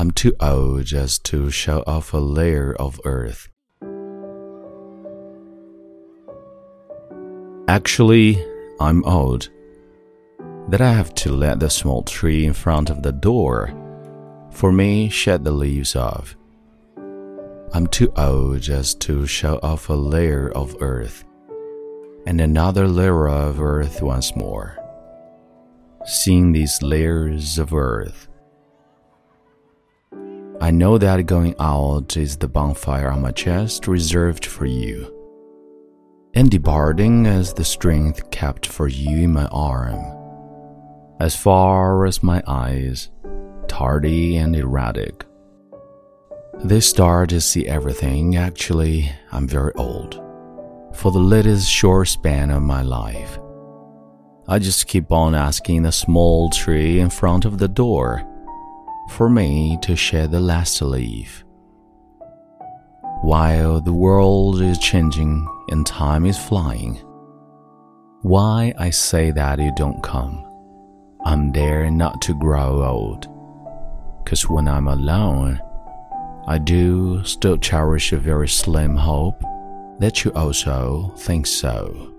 I'm too old just to show off a layer of earth. Actually, I'm old. That I have to let the small tree in front of the door for me shed the leaves off. I'm too old just to show off a layer of earth and another layer of earth once more. Seeing these layers of earth, I know that going out is the bonfire on my chest reserved for you, and departing is the strength kept for you in my arm. As far as my eyes, tardy and erratic they start to see everything. Actually, I'm very old. For the latest short span of my life, I just keep on asking the small tree in front of the door for me to shed the last leaf. While the world is changing and time is flying, why I say that you don't come? I'm there not to grow old. Cause when I'm alone, I do still cherish a very slim hope that you also think so.